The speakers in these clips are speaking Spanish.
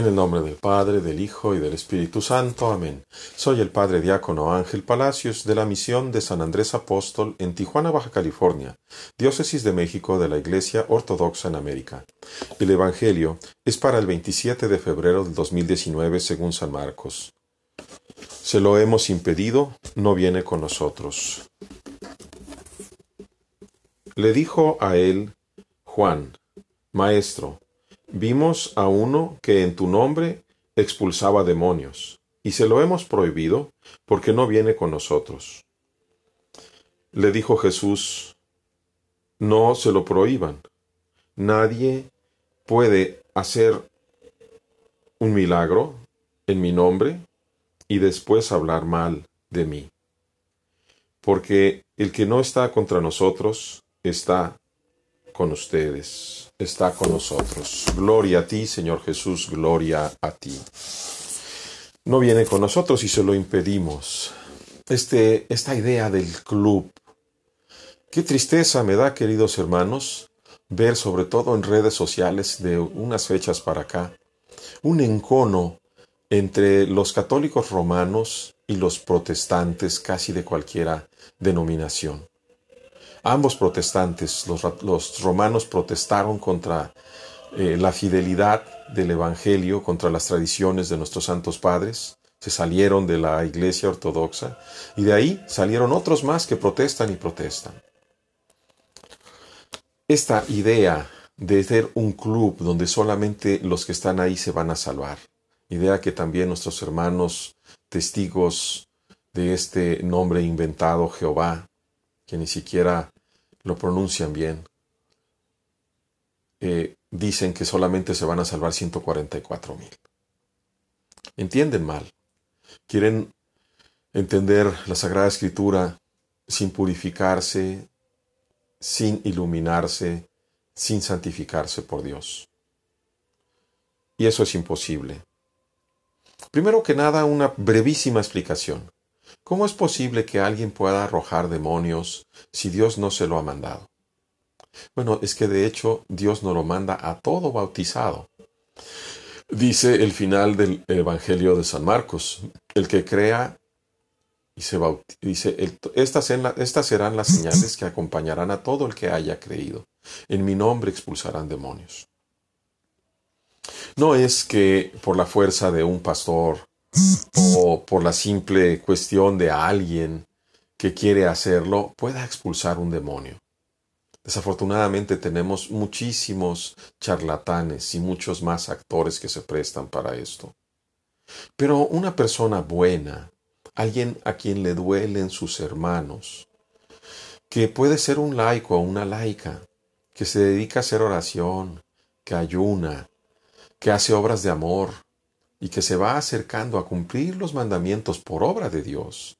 En el nombre del Padre, del Hijo y del Espíritu Santo. Amén. Soy el Padre Diácono Ángel Palacios de la misión de San Andrés Apóstol en Tijuana, Baja California, Diócesis de México de la Iglesia Ortodoxa en América. El Evangelio es para el 27 de febrero del 2019 según San Marcos. Se lo hemos impedido, no viene con nosotros. Le dijo a él Juan, Maestro, Vimos a uno que en tu nombre expulsaba demonios, y se lo hemos prohibido porque no viene con nosotros. Le dijo Jesús, no se lo prohíban. Nadie puede hacer un milagro en mi nombre y después hablar mal de mí. Porque el que no está contra nosotros está con ustedes, está con nosotros. Gloria a ti, Señor Jesús, gloria a ti. No viene con nosotros y se lo impedimos. Este, esta idea del club. Qué tristeza me da, queridos hermanos, ver sobre todo en redes sociales de unas fechas para acá, un encono entre los católicos romanos y los protestantes casi de cualquiera denominación. Ambos protestantes, los, romanos protestaron contra eh, la fidelidad del Evangelio, contra las tradiciones de nuestros santos padres, se salieron de la iglesia ortodoxa y de ahí salieron otros más que protestan y protestan. Esta idea de ser un club donde solamente los que están ahí se van a salvar, idea que también nuestros hermanos testigos de este nombre inventado Jehová que ni siquiera lo pronuncian bien, eh, dicen que solamente se van a salvar 144 mil. Entienden mal. Quieren entender la Sagrada Escritura sin purificarse, sin iluminarse, sin santificarse por Dios. Y eso es imposible. Primero que nada, una brevísima explicación. ¿Cómo es posible que alguien pueda arrojar demonios si Dios no se lo ha mandado? Bueno, es que de hecho Dios no lo manda a todo bautizado. Dice el final del Evangelio de San Marcos, el que crea y se dice, estas, estas serán las señales que acompañarán a todo el que haya creído. En mi nombre expulsarán demonios. No es que por la fuerza de un pastor o por la simple cuestión de alguien que quiere hacerlo pueda expulsar un demonio. Desafortunadamente tenemos muchísimos charlatanes y muchos más actores que se prestan para esto. Pero una persona buena, alguien a quien le duelen sus hermanos, que puede ser un laico o una laica, que se dedica a hacer oración, que ayuna, que hace obras de amor, y que se va acercando a cumplir los mandamientos por obra de Dios,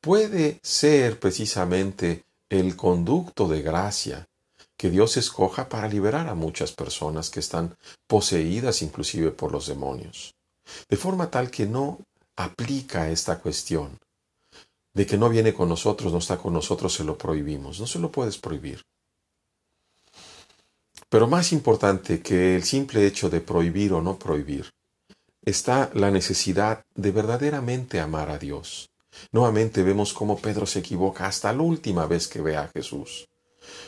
puede ser precisamente el conducto de gracia que Dios escoja para liberar a muchas personas que están poseídas inclusive por los demonios. De forma tal que no aplica esta cuestión de que no viene con nosotros, no está con nosotros, se lo prohibimos. No se lo puedes prohibir. Pero más importante que el simple hecho de prohibir o no prohibir, está la necesidad de verdaderamente amar a Dios. Nuevamente vemos cómo Pedro se equivoca hasta la última vez que ve a Jesús.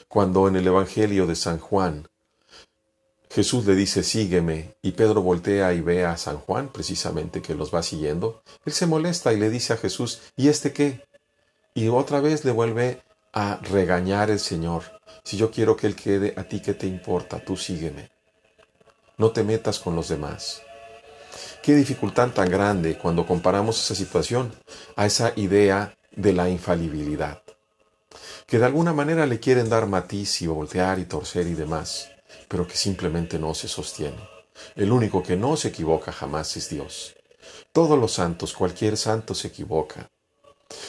Cuando en el Evangelio de San Juan Jesús le dice sígueme y Pedro voltea y ve a San Juan precisamente que los va siguiendo, él se molesta y le dice a Jesús ¿y este qué? Y otra vez le vuelve a regañar el Señor. Si yo quiero que Él quede, a ti qué te importa, tú sígueme. No te metas con los demás. Qué dificultad tan grande cuando comparamos esa situación a esa idea de la infalibilidad, que de alguna manera le quieren dar matiz y voltear y torcer y demás, pero que simplemente no se sostiene. El único que no se equivoca jamás es Dios. Todos los santos, cualquier santo se equivoca.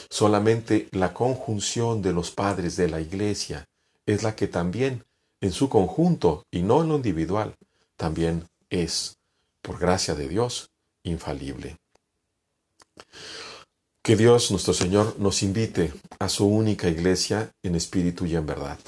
Solamente la conjunción de los padres de la Iglesia es la que también, en su conjunto y no en lo individual, también es por gracia de Dios, infalible. Que Dios nuestro Señor nos invite a su única iglesia en espíritu y en verdad.